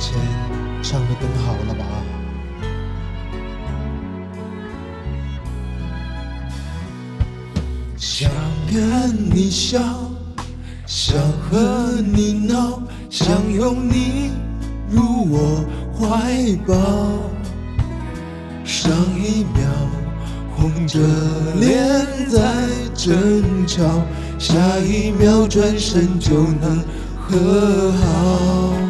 前唱的更好了吧？想跟你笑，想和你闹，想拥你入我怀抱。上一秒红着脸在争吵，下一秒转身就能和好。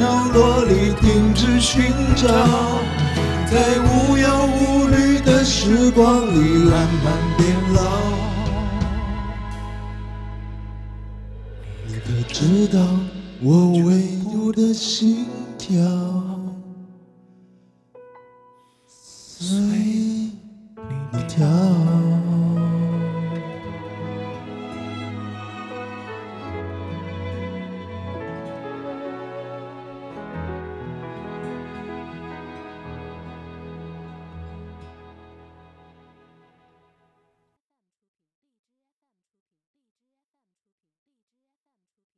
角落里停止寻找，在无忧无虑的时光里慢慢变老。你可知道我唯独的心跳？随